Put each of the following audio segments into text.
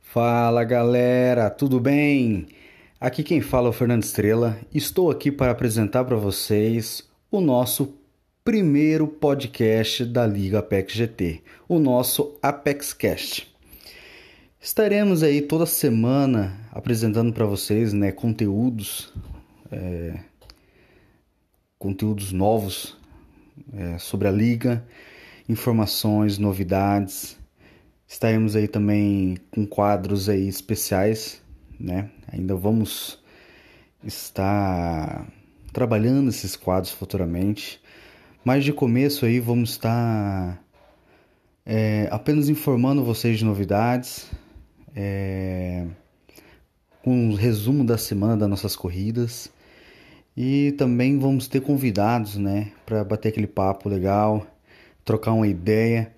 Fala galera, tudo bem? Aqui quem fala é o Fernando Estrela. Estou aqui para apresentar para vocês o nosso primeiro podcast da Liga Apex GT, o nosso ApexCast. Estaremos aí toda semana apresentando para vocês né, conteúdos, é, conteúdos novos é, sobre a liga, informações, novidades. Estaremos aí também com quadros aí especiais, né? Ainda vamos estar trabalhando esses quadros futuramente, mas de começo aí vamos estar é, apenas informando vocês de novidades, é, um resumo da semana das nossas corridas e também vamos ter convidados, né, para bater aquele papo legal, trocar uma ideia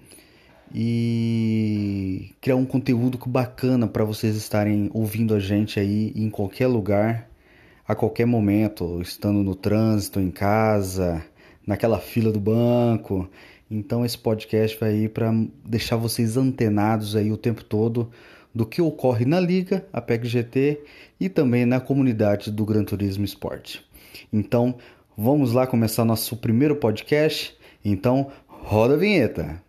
e criar um conteúdo bacana para vocês estarem ouvindo a gente aí em qualquer lugar, a qualquer momento, estando no trânsito, em casa, naquela fila do banco. Então esse podcast vai aí para deixar vocês antenados aí o tempo todo do que ocorre na liga, a PEC GT e também na comunidade do Gran Turismo Esporte. Então, vamos lá começar nosso primeiro podcast. Então, roda a vinheta.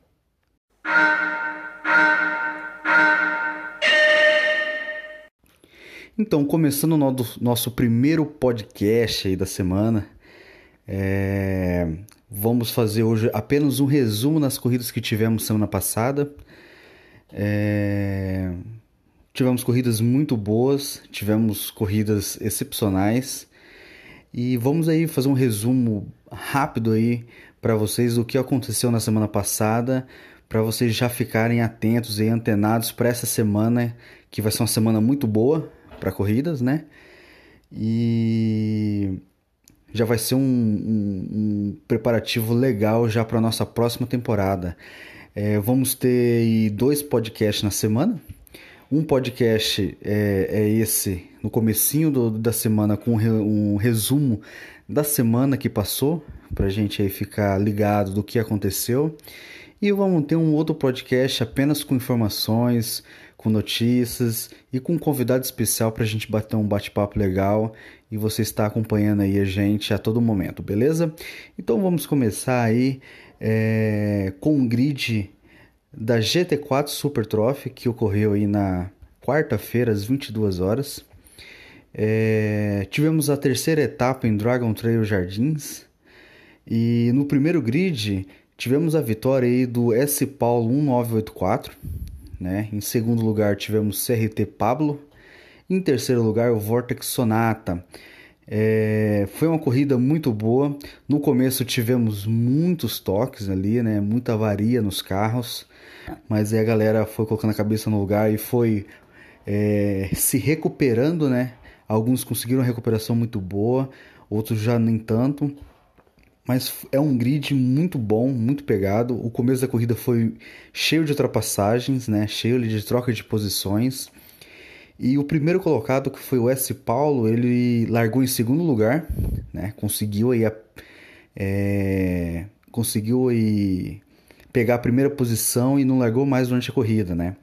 Então, começando o nosso primeiro podcast aí da semana, é... vamos fazer hoje apenas um resumo nas corridas que tivemos semana passada. É... Tivemos corridas muito boas, tivemos corridas excepcionais e vamos aí fazer um resumo rápido aí para vocês do que aconteceu na semana passada, para vocês já ficarem atentos e antenados para essa semana, que vai ser uma semana muito boa para corridas, né? E já vai ser um, um, um preparativo legal já para nossa próxima temporada. É, vamos ter dois podcasts na semana. Um podcast é, é esse no comecinho do, da semana com um resumo da semana que passou, para a gente aí ficar ligado do que aconteceu. E vamos ter um outro podcast apenas com informações, com notícias e com um convidado especial para a gente bater um bate-papo legal e você está acompanhando aí a gente a todo momento, beleza? Então vamos começar aí é, com um grid da GT4 Super Trophy que ocorreu aí na quarta-feira às 22 horas. É, tivemos a terceira etapa em Dragon Trail Jardins e no primeiro grid tivemos a vitória aí do S Paulo 1984, né? Em segundo lugar tivemos CRT Pablo, em terceiro lugar o Vortex Sonata. É, foi uma corrida muito boa. No começo tivemos muitos toques ali, né? Muita avaria nos carros, mas aí a galera foi colocando a cabeça no lugar e foi é, se recuperando, né? Alguns conseguiram uma recuperação muito boa, outros já nem tanto. Mas é um grid muito bom, muito pegado. O começo da corrida foi cheio de ultrapassagens, né? cheio de troca de posições. E o primeiro colocado, que foi o S. Paulo, ele largou em segundo lugar, né? conseguiu aí, é... conseguiu aí pegar a primeira posição e não largou mais durante a corrida, né?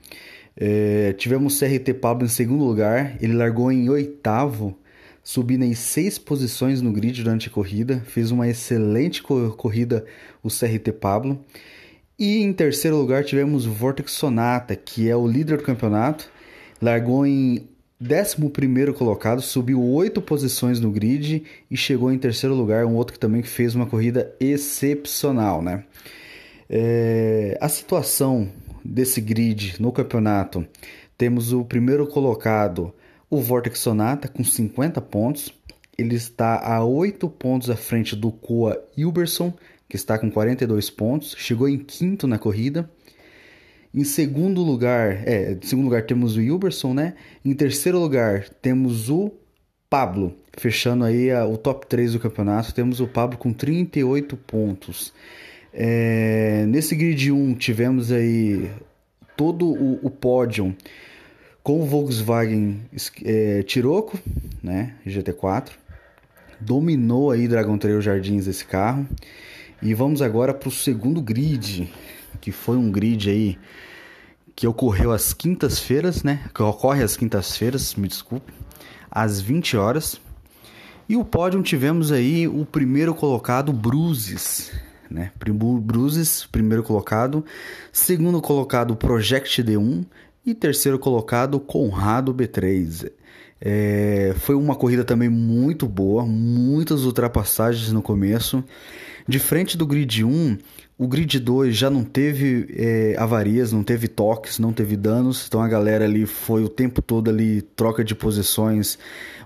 É, tivemos CRT Pablo em segundo lugar, ele largou em oitavo, subindo em seis posições no grid durante a corrida, fez uma excelente corrida o CRT Pablo. E em terceiro lugar tivemos o Vortex Sonata, que é o líder do campeonato, largou em 11 colocado, subiu oito posições no grid e chegou em terceiro lugar, um outro que também fez uma corrida excepcional, né? É, a situação desse grid no campeonato, temos o primeiro colocado, o Vortex Sonata, com 50 pontos. Ele está a 8 pontos à frente do Coa Hilberson, que está com 42 pontos. Chegou em quinto na corrida. Em segundo lugar, é, em segundo lugar temos o Hilberson, né? Em terceiro lugar temos o Pablo, fechando aí a, o top 3 do campeonato. Temos o Pablo com 38 pontos. É, nesse grid 1 tivemos aí todo o, o pódio com o Volkswagen é, Tiroco, né, GT4. Dominou aí Dragon Trail Jardins esse carro. E vamos agora para o segundo grid, que foi um grid aí que ocorreu às quintas-feiras, né? Que ocorre às quintas-feiras, me desculpe, às 20 horas. E o pódio tivemos aí o primeiro colocado, Bruises, né? Bruises, primeiro colocado. Segundo colocado, Project D1. E terceiro colocado, Conrado B3. É, foi uma corrida também muito boa, muitas ultrapassagens no começo. De frente do grid 1, o grid 2 já não teve é, avarias, não teve toques, não teve danos. Então a galera ali foi o tempo todo ali, troca de posições,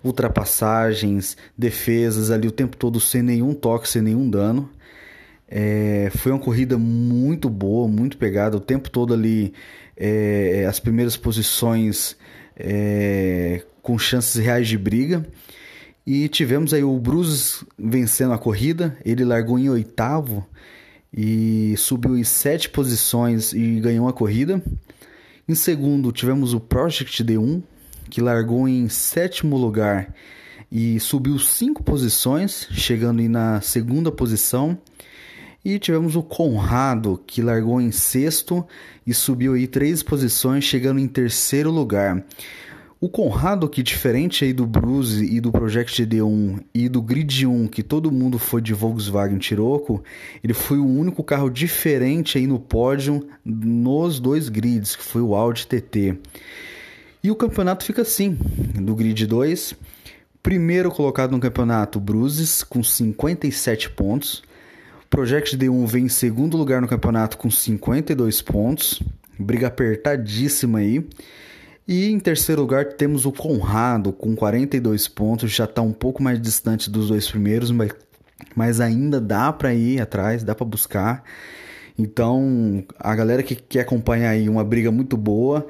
ultrapassagens, defesas ali o tempo todo sem nenhum toque, sem nenhum dano. É, foi uma corrida muito boa, muito pegada, o tempo todo ali é, as primeiras posições é, com chances reais de briga. E tivemos aí o Bruce vencendo a corrida, ele largou em oitavo e subiu em sete posições e ganhou a corrida. Em segundo, tivemos o Project D1, que largou em sétimo lugar e subiu cinco posições, chegando na segunda posição. E tivemos o Conrado, que largou em sexto e subiu aí três posições, chegando em terceiro lugar. O Conrado, que diferente aí do Bruce e do Project D1 e do Grid 1, que todo mundo foi de Volkswagen Tiroco, ele foi o único carro diferente aí no pódio nos dois grids, que foi o Audi TT. E o campeonato fica assim, do Grid 2, primeiro colocado no campeonato, Bruces, com 57 pontos. Project D1 vem em segundo lugar no campeonato com 52 pontos. Briga apertadíssima aí. E em terceiro lugar temos o Conrado com 42 pontos, já está um pouco mais distante dos dois primeiros, mas, mas ainda dá para ir atrás, dá para buscar. Então, a galera que quer acompanhar aí uma briga muito boa,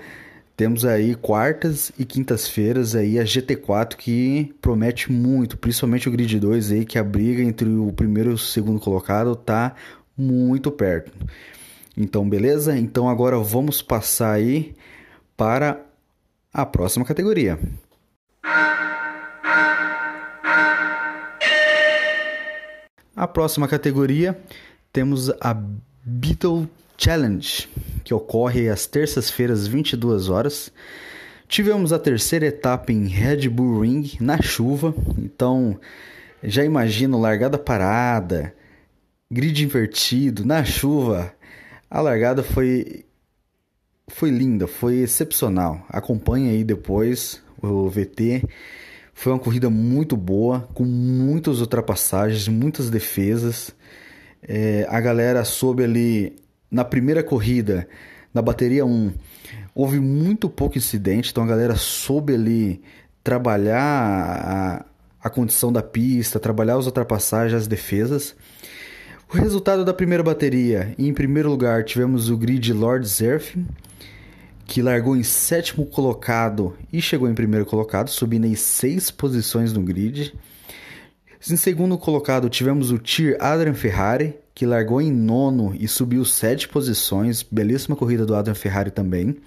temos aí quartas e quintas-feiras aí a GT4 que promete muito, principalmente o Grid 2 aí que a briga entre o primeiro e o segundo colocado tá muito perto. Então, beleza? Então agora vamos passar aí para a próxima categoria. A próxima categoria temos a Beetle Challenge, que ocorre às terças-feiras, 22 horas. Tivemos a terceira etapa em Red Bull Ring na chuva, então já imagino largada parada, grid invertido na chuva. A largada foi foi linda, foi excepcional. Acompanhe aí depois o VT. Foi uma corrida muito boa, com muitas ultrapassagens, muitas defesas. É, a galera soube ali na primeira corrida, na bateria 1, houve muito pouco incidente, então a galera soube ali trabalhar a, a condição da pista, trabalhar as ultrapassagens, as defesas. O resultado da primeira bateria, em primeiro lugar tivemos o grid Lord Zerf, que largou em sétimo colocado e chegou em primeiro colocado, subindo em seis posições no grid. Em segundo colocado tivemos o Tir Adrian Ferrari, que largou em nono e subiu sete posições. Belíssima corrida do Adrian Ferrari também.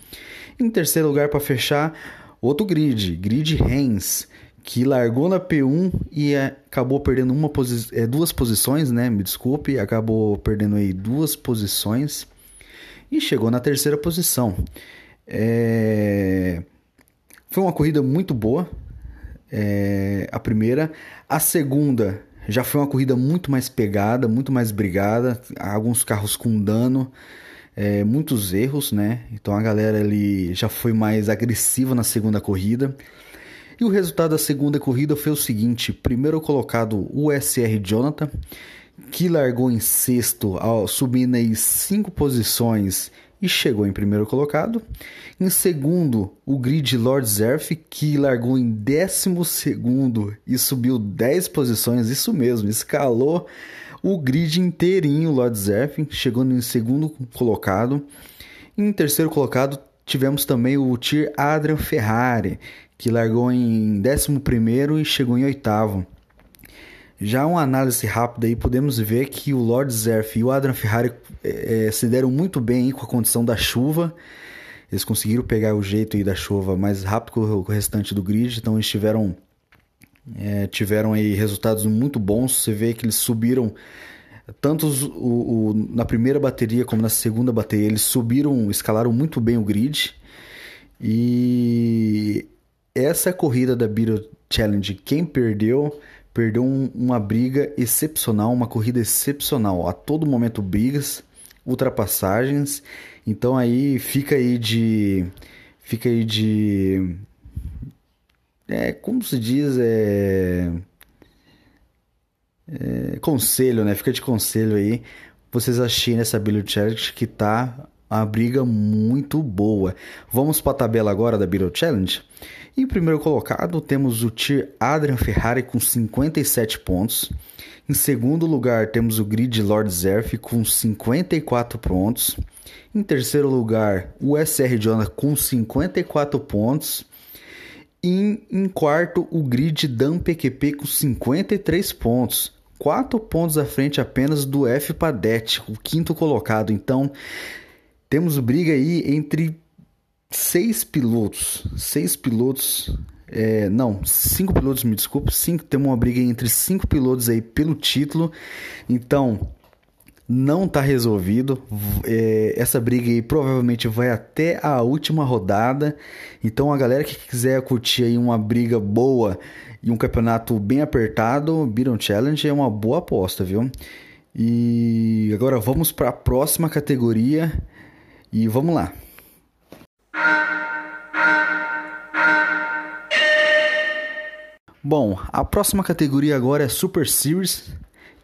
Em terceiro lugar, para fechar, outro grid, Grid Hens, que largou na P1 e acabou perdendo uma posi é, duas posições, né? Me desculpe, acabou perdendo aí duas posições e chegou na terceira posição. É... Foi uma corrida muito boa, é... a primeira. A segunda já foi uma corrida muito mais pegada, muito mais brigada, alguns carros com dano, é... muitos erros, né? Então a galera ali já foi mais agressiva na segunda corrida. E o resultado da segunda corrida foi o seguinte: primeiro colocado o SR Jonathan, que largou em sexto, subindo aí cinco posições e chegou em primeiro colocado. Em segundo, o grid Lord Zerf, que largou em décimo segundo e subiu 10 posições, isso mesmo, escalou o grid inteirinho Lord Zerf, chegando em segundo colocado. Em terceiro colocado, tivemos também o Tir Adrian Ferrari, que largou em décimo primeiro e chegou em oitavo. Já uma análise rápida aí, podemos ver que o Lord Zerf e o Adrian Ferrari é, se deram muito bem com a condição da chuva. Eles conseguiram pegar o jeito aí da chuva mais rápido que o restante do grid, então eles tiveram, é, tiveram aí resultados muito bons. Você vê que eles subiram Tanto o, o, na primeira bateria como na segunda bateria, eles subiram, escalaram muito bem o grid. E essa corrida da Beetle Challenge, quem perdeu, perdeu um, uma briga excepcional, uma corrida excepcional. A todo momento brigas, ultrapassagens. Então aí fica aí de fica aí de é como se diz é, é conselho, né? Fica de conselho aí. Vocês assistirem essa Beetle Challenge que tá uma briga muito boa. Vamos para a tabela agora da Beetle Challenge. Em primeiro colocado temos o Tier Adrian Ferrari com 57 pontos. Em segundo lugar temos o Grid Lord Zerf com 54 pontos. Em terceiro lugar o SR Jonah com 54 pontos. E em quarto o Grid Dan PQP com 53 pontos. 4 pontos à frente apenas do F Padete, o quinto colocado. Então, temos briga aí entre seis pilotos. Seis pilotos. É, não, cinco pilotos, me desculpe. Cinco, temos uma briga entre cinco pilotos aí pelo título. Então, não está resolvido. É, essa briga aí provavelmente vai até a última rodada. Então, a galera que quiser curtir aí uma briga boa e um campeonato bem apertado, Beaton Challenge é uma boa aposta, viu? E agora vamos para a próxima categoria e vamos lá. Bom, a próxima categoria agora é Super Series,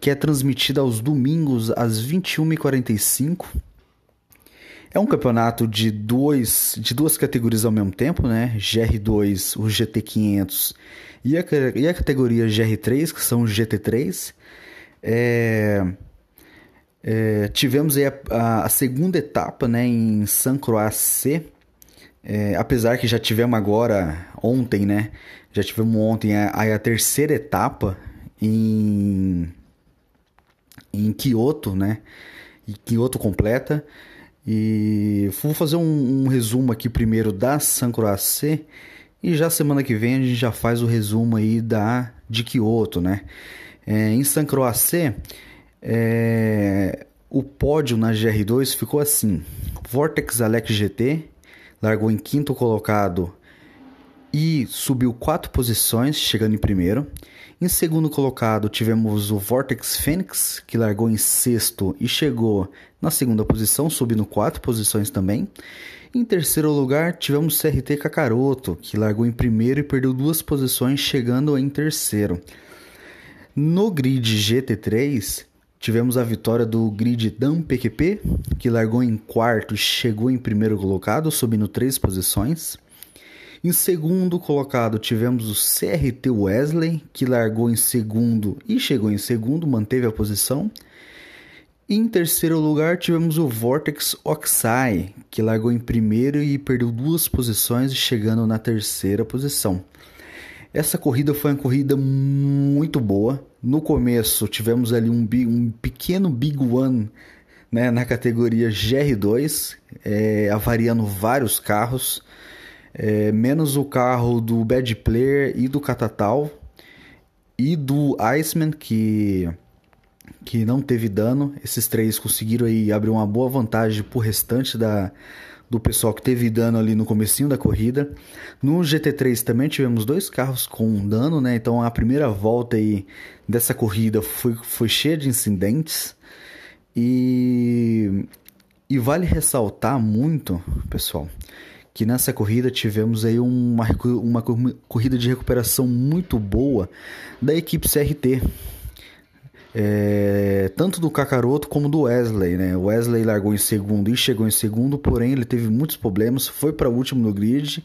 que é transmitida aos domingos às 21h45. É um campeonato de, dois, de duas categorias ao mesmo tempo, né? GR2, o GT500 e a, e a categoria GR3, que são o GT3. É, é, tivemos aí a, a, a, segunda etapa né, em San Croix é, apesar que já tivemos agora, ontem, né? Já tivemos ontem a, a terceira etapa em, em Kyoto, né? E Kyoto completa. E vou fazer um, um resumo aqui primeiro da San Croix e já semana que vem a gente já faz o resumo aí da de Kyoto, né? É, em San Croix é, o pódio na GR2 ficou assim: Vortex Alex GT largou em quinto colocado e subiu quatro posições, chegando em primeiro. Em segundo colocado tivemos o Vortex Phoenix, que largou em sexto e chegou na segunda posição, subindo quatro posições também. Em terceiro lugar tivemos o CRT Kakaroto, que largou em primeiro e perdeu duas posições, chegando em terceiro. No grid GT3, tivemos a vitória do grid Dan PQP, que largou em quarto e chegou em primeiro colocado, subindo três posições. Em segundo colocado tivemos o CRT Wesley, que largou em segundo e chegou em segundo, manteve a posição. Em terceiro lugar tivemos o Vortex Oxai, que largou em primeiro e perdeu duas posições, chegando na terceira posição. Essa corrida foi uma corrida muito boa. No começo tivemos ali um, um pequeno Big One né, na categoria GR2, é, avariando vários carros, é, menos o carro do Bad Player e do Catatal e do Iceman, que, que não teve dano. Esses três conseguiram aí abrir uma boa vantagem para o restante da, do pessoal que teve dano ali no comecinho da corrida. No GT3 também tivemos dois carros com dano, né? Então a primeira volta aí dessa corrida foi, foi cheia de incidentes. E, e vale ressaltar muito, pessoal, que nessa corrida tivemos aí uma, uma corrida de recuperação muito boa da equipe CRT é, tanto do Kakaroto como do Wesley, né? O Wesley largou em segundo e chegou em segundo, porém ele teve muitos problemas, foi para último no grid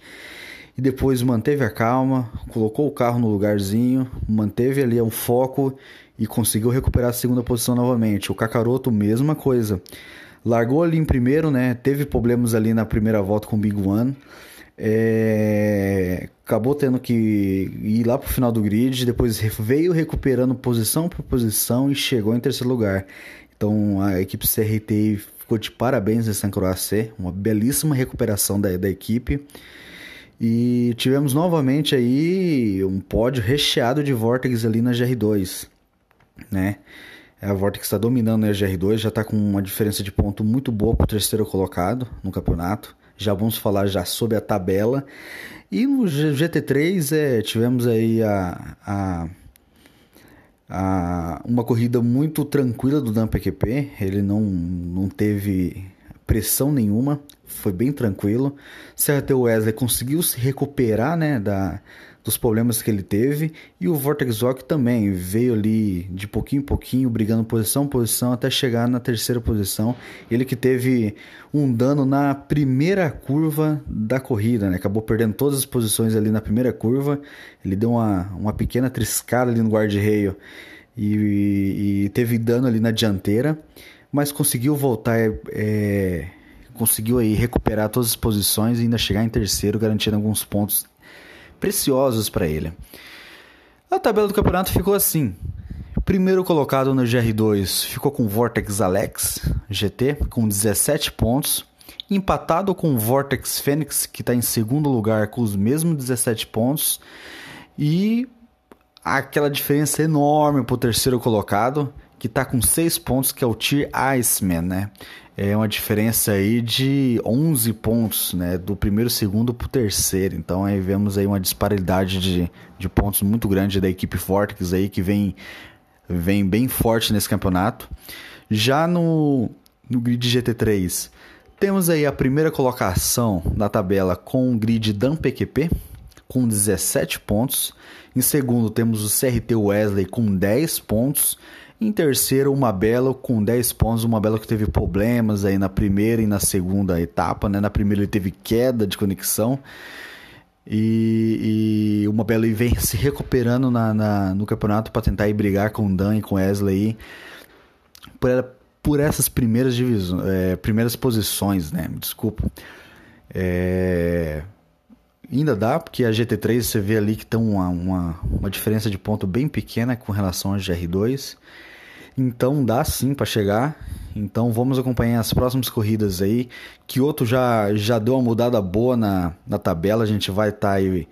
e depois manteve a calma, colocou o carro no lugarzinho, manteve ali o foco e conseguiu recuperar a segunda posição novamente. O Kakaroto, mesma coisa. Largou ali em primeiro, né? Teve problemas ali na primeira volta com o Big One. É, acabou tendo que ir lá pro final do grid, depois veio recuperando posição por posição e chegou em terceiro lugar. Então a equipe CRT ficou de parabéns nessa Croácia, uma belíssima recuperação da, da equipe. E tivemos novamente aí um pódio recheado de Vortex ali na GR2, né? A Vortex está dominando a GR2, já está com uma diferença de ponto muito boa para o terceiro colocado no campeonato. Já vamos falar já sobre a tabela. E no GT3 é, tivemos aí a, a, a, uma corrida muito tranquila do Dan PQP. Ele não, não teve pressão nenhuma, foi bem tranquilo. CRT Wesley conseguiu se recuperar né, da, dos problemas que ele teve. E o Vortex Rock também veio ali de pouquinho em pouquinho, brigando posição posição até chegar na terceira posição. Ele que teve um dano na primeira curva da corrida, né? acabou perdendo todas as posições ali na primeira curva. Ele deu uma, uma pequena triscada ali no guarda-reio e, e, teve dano ali na dianteira, mas conseguiu voltar. É, conseguiu aí recuperar todas as posições e ainda chegar em terceiro, garantindo alguns pontos preciosos para ele. A tabela do campeonato ficou assim. Primeiro colocado no GR2 ficou com Vortex Alex GT com 17 pontos, empatado com Vortex Fênix que está em segundo lugar com os mesmos 17 pontos e aquela diferença enorme para o terceiro colocado que está com 6 pontos que é o Tier Iceman, né? É uma diferença aí de 11 pontos, né, do primeiro segundo para o terceiro. Então aí vemos aí uma disparidade de, de pontos muito grande da equipe Vortex aí que vem vem bem forte nesse campeonato. Já no, no grid GT3 temos aí a primeira colocação na tabela com o grid Dan PQP com 17 pontos. Em segundo temos o CRT Wesley com 10 pontos. Em terceiro, uma Belo com 10 pontos. Uma Belo que teve problemas aí na primeira e na segunda etapa. Né? Na primeira ele teve queda de conexão. E, e uma Belo vem se recuperando na, na no campeonato para tentar ir brigar com o Dan e com o Wesley por, por essas primeiras divisões, é, primeiras posições, né? Desculpa. É, ainda dá, porque a GT3 você vê ali que tem uma, uma, uma diferença de ponto bem pequena com relação à GR2. Então dá sim para chegar. Então vamos acompanhar as próximas corridas aí. Kyoto já, já deu uma mudada boa na, na tabela. A gente vai estar tá aí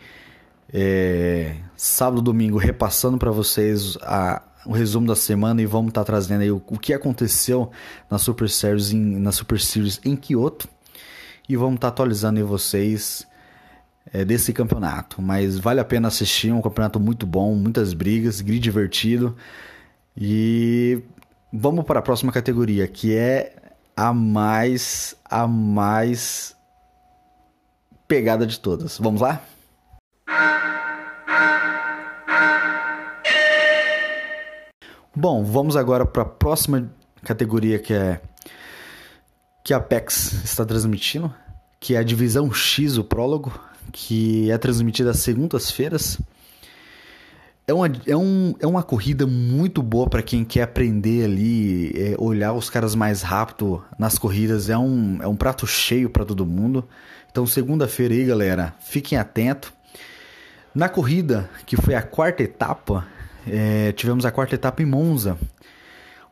é, sábado domingo repassando para vocês a, o resumo da semana e vamos estar tá trazendo aí o, o, que aconteceu na Super Series em, na Super Series em Kyoto. E vamos estar tá atualizando aí vocês é, desse campeonato. Mas vale a pena assistir, um campeonato muito bom, muitas brigas, grid divertido. E vamos para a próxima categoria, que é a mais a mais pegada de todas. Vamos lá? Bom, vamos agora para a próxima categoria que é que a Apex está transmitindo, que é a divisão X, o prólogo, que é transmitida às segundas-feiras é uma, é, um, é uma corrida muito boa para quem quer aprender ali, é, olhar os caras mais rápido nas corridas. É um, é um prato cheio para todo mundo. Então, segunda-feira aí, galera, fiquem atentos. Na corrida, que foi a quarta etapa, é, tivemos a quarta etapa em Monza.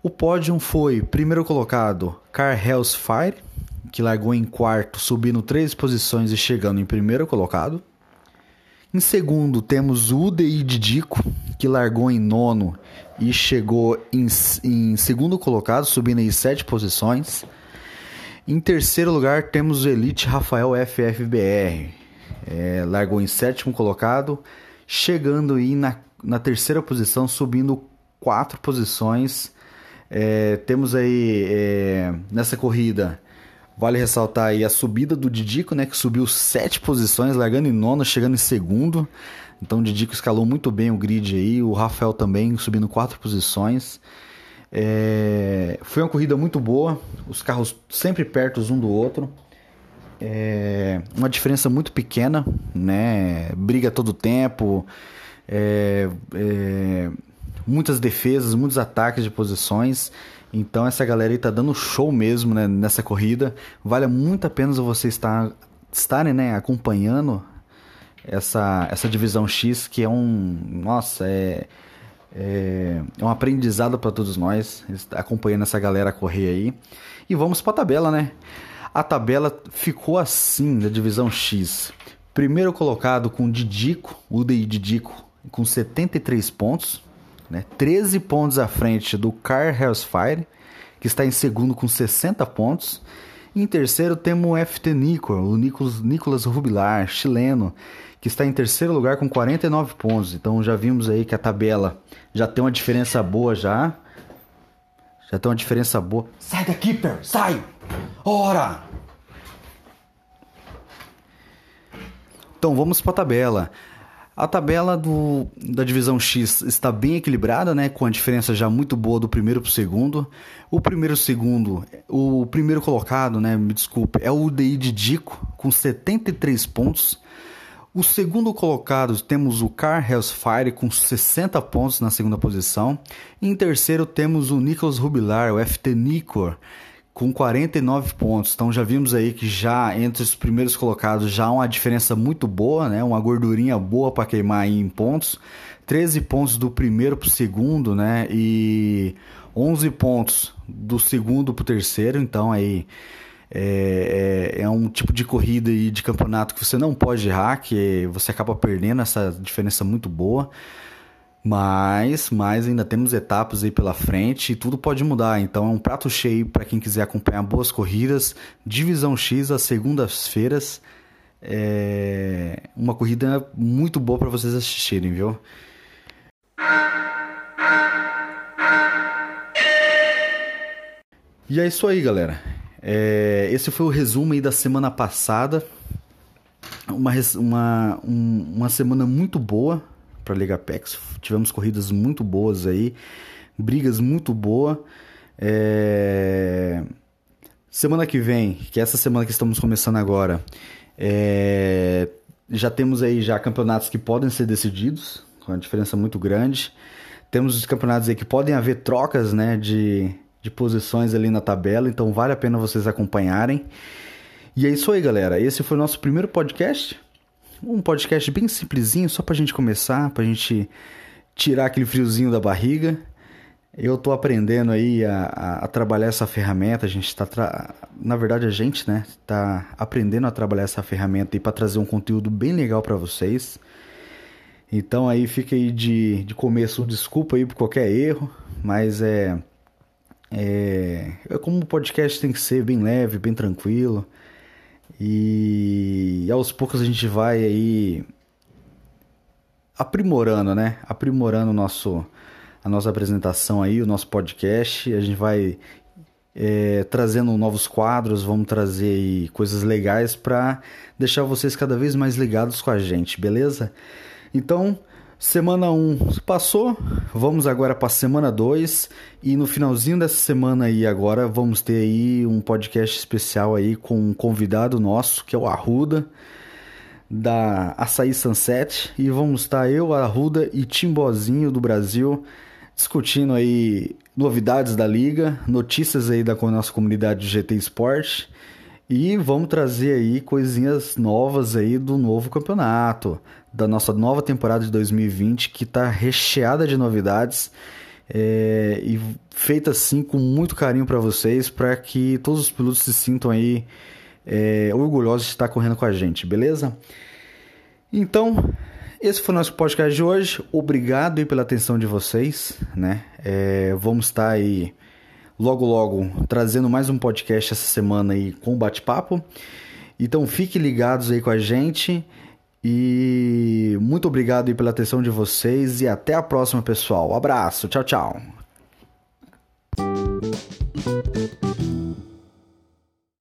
O pódio foi primeiro colocado Car Hells Fire, que largou em quarto, subindo três posições e chegando em primeiro colocado. Em segundo, temos o UDI Didico, que largou em nono e chegou em, em segundo colocado, subindo aí sete posições. Em terceiro lugar, temos o Elite Rafael FFBR, é, largou em sétimo colocado, chegando aí na, na terceira posição, subindo quatro posições. É, temos aí é, nessa corrida Vale ressaltar aí a subida do Didico, né, que subiu sete posições, largando em nono, chegando em segundo. Então o Didico escalou muito bem o grid aí, o Rafael também subindo quatro posições. É... Foi uma corrida muito boa, os carros sempre perto um do outro. É... Uma diferença muito pequena, né? Briga todo tempo, é... é muitas defesas, muitos ataques de posições. Então essa galera aí tá dando show mesmo né, nessa corrida. Vale muito a pena você estar estarem né, acompanhando essa, essa divisão X, que é um. Nossa, é. É, é um aprendizado para todos nós, acompanhando essa galera correr aí. E vamos para a tabela, né? A tabela ficou assim da divisão X. Primeiro colocado com Didico, o Didico, com 73 pontos. Né? 13 pontos à frente do Car Hellsfire, que está em segundo com 60 pontos. Em terceiro temos o FT Nico, o Nicolas, Nicolas Rubilar, chileno, que está em terceiro lugar com 49 pontos. Então já vimos aí que a tabela já tem uma diferença boa já. Já tem uma diferença boa. Sai daqui, Per! Sai! Ora! Então vamos para a tabela. A tabela do, da divisão X está bem equilibrada, né, com a diferença já muito boa do primeiro para o segundo. O primeiro segundo, o primeiro colocado, né, me desculpe, é o UDI de Dico com 73 pontos. O segundo colocado temos o Car Hellsfire com 60 pontos na segunda posição. Em terceiro temos o Nicholas Rubilar, o FT Nicor, com 49 pontos. Então já vimos aí que já entre os primeiros colocados já há uma diferença muito boa, né? Uma gordurinha boa para queimar em pontos. 13 pontos do primeiro para o segundo, né? E 11 pontos do segundo para o terceiro. Então aí é, é, é, um tipo de corrida e de campeonato que você não pode errar, que você acaba perdendo essa diferença muito boa. Mas, mas ainda temos etapas aí pela frente e tudo pode mudar. Então é um prato cheio para quem quiser acompanhar boas corridas. Divisão X às segundas-feiras. É uma corrida muito boa para vocês assistirem, viu? E é isso aí, galera. É, esse foi o resumo aí da semana passada. Uma, uma, um, uma semana muito boa para a Liga Apex. Tivemos corridas muito boas aí, brigas muito boas. É... Semana que vem, que é essa semana que estamos começando agora, é... já temos aí já campeonatos que podem ser decididos, com uma diferença muito grande. Temos os campeonatos aí que podem haver trocas, né, de de posições ali na tabela, então vale a pena vocês acompanharem. E é isso aí, galera. Esse foi o nosso primeiro podcast. Um podcast bem simplesinho, só pra gente começar, pra gente tirar aquele friozinho da barriga. Eu tô aprendendo aí a, a, a trabalhar essa ferramenta, a gente tá... Tra... Na verdade, a gente, né, tá aprendendo a trabalhar essa ferramenta aí para trazer um conteúdo bem legal para vocês. Então aí fica aí de, de começo, desculpa aí por qualquer erro, mas é é, é como o podcast tem que ser, bem leve, bem tranquilo. E, aos poucos a gente vai aí aprimorando, né? Aprimorando o nosso, a nossa apresentação aí, o nosso podcast. A gente vai é, trazendo novos quadros, vamos trazer coisas legais para deixar vocês cada vez mais ligados com a gente, beleza? Então, Semana 1 passou, vamos agora para semana 2 e no finalzinho dessa semana aí agora vamos ter aí um podcast especial aí com um convidado nosso, que é o Arruda da Açaí Sunset. E vamos estar eu, Arruda e Timbozinho do Brasil discutindo aí novidades da liga, notícias aí da nossa comunidade de GT Sport e vamos trazer aí coisinhas novas aí do novo campeonato, da nossa nova temporada de 2020, que está recheada de novidades é, e feita assim com muito carinho para vocês, para que todos os pilotos se sintam aí é, orgulhosos de estar correndo com a gente, beleza? Então, esse foi o nosso podcast de hoje. Obrigado aí pela atenção de vocês, né? É, vamos estar aí logo logo trazendo mais um podcast essa semana aí com bate-papo. Então fiquem ligados aí com a gente e muito obrigado aí pela atenção de vocês e até a próxima, pessoal. Abraço, tchau, tchau.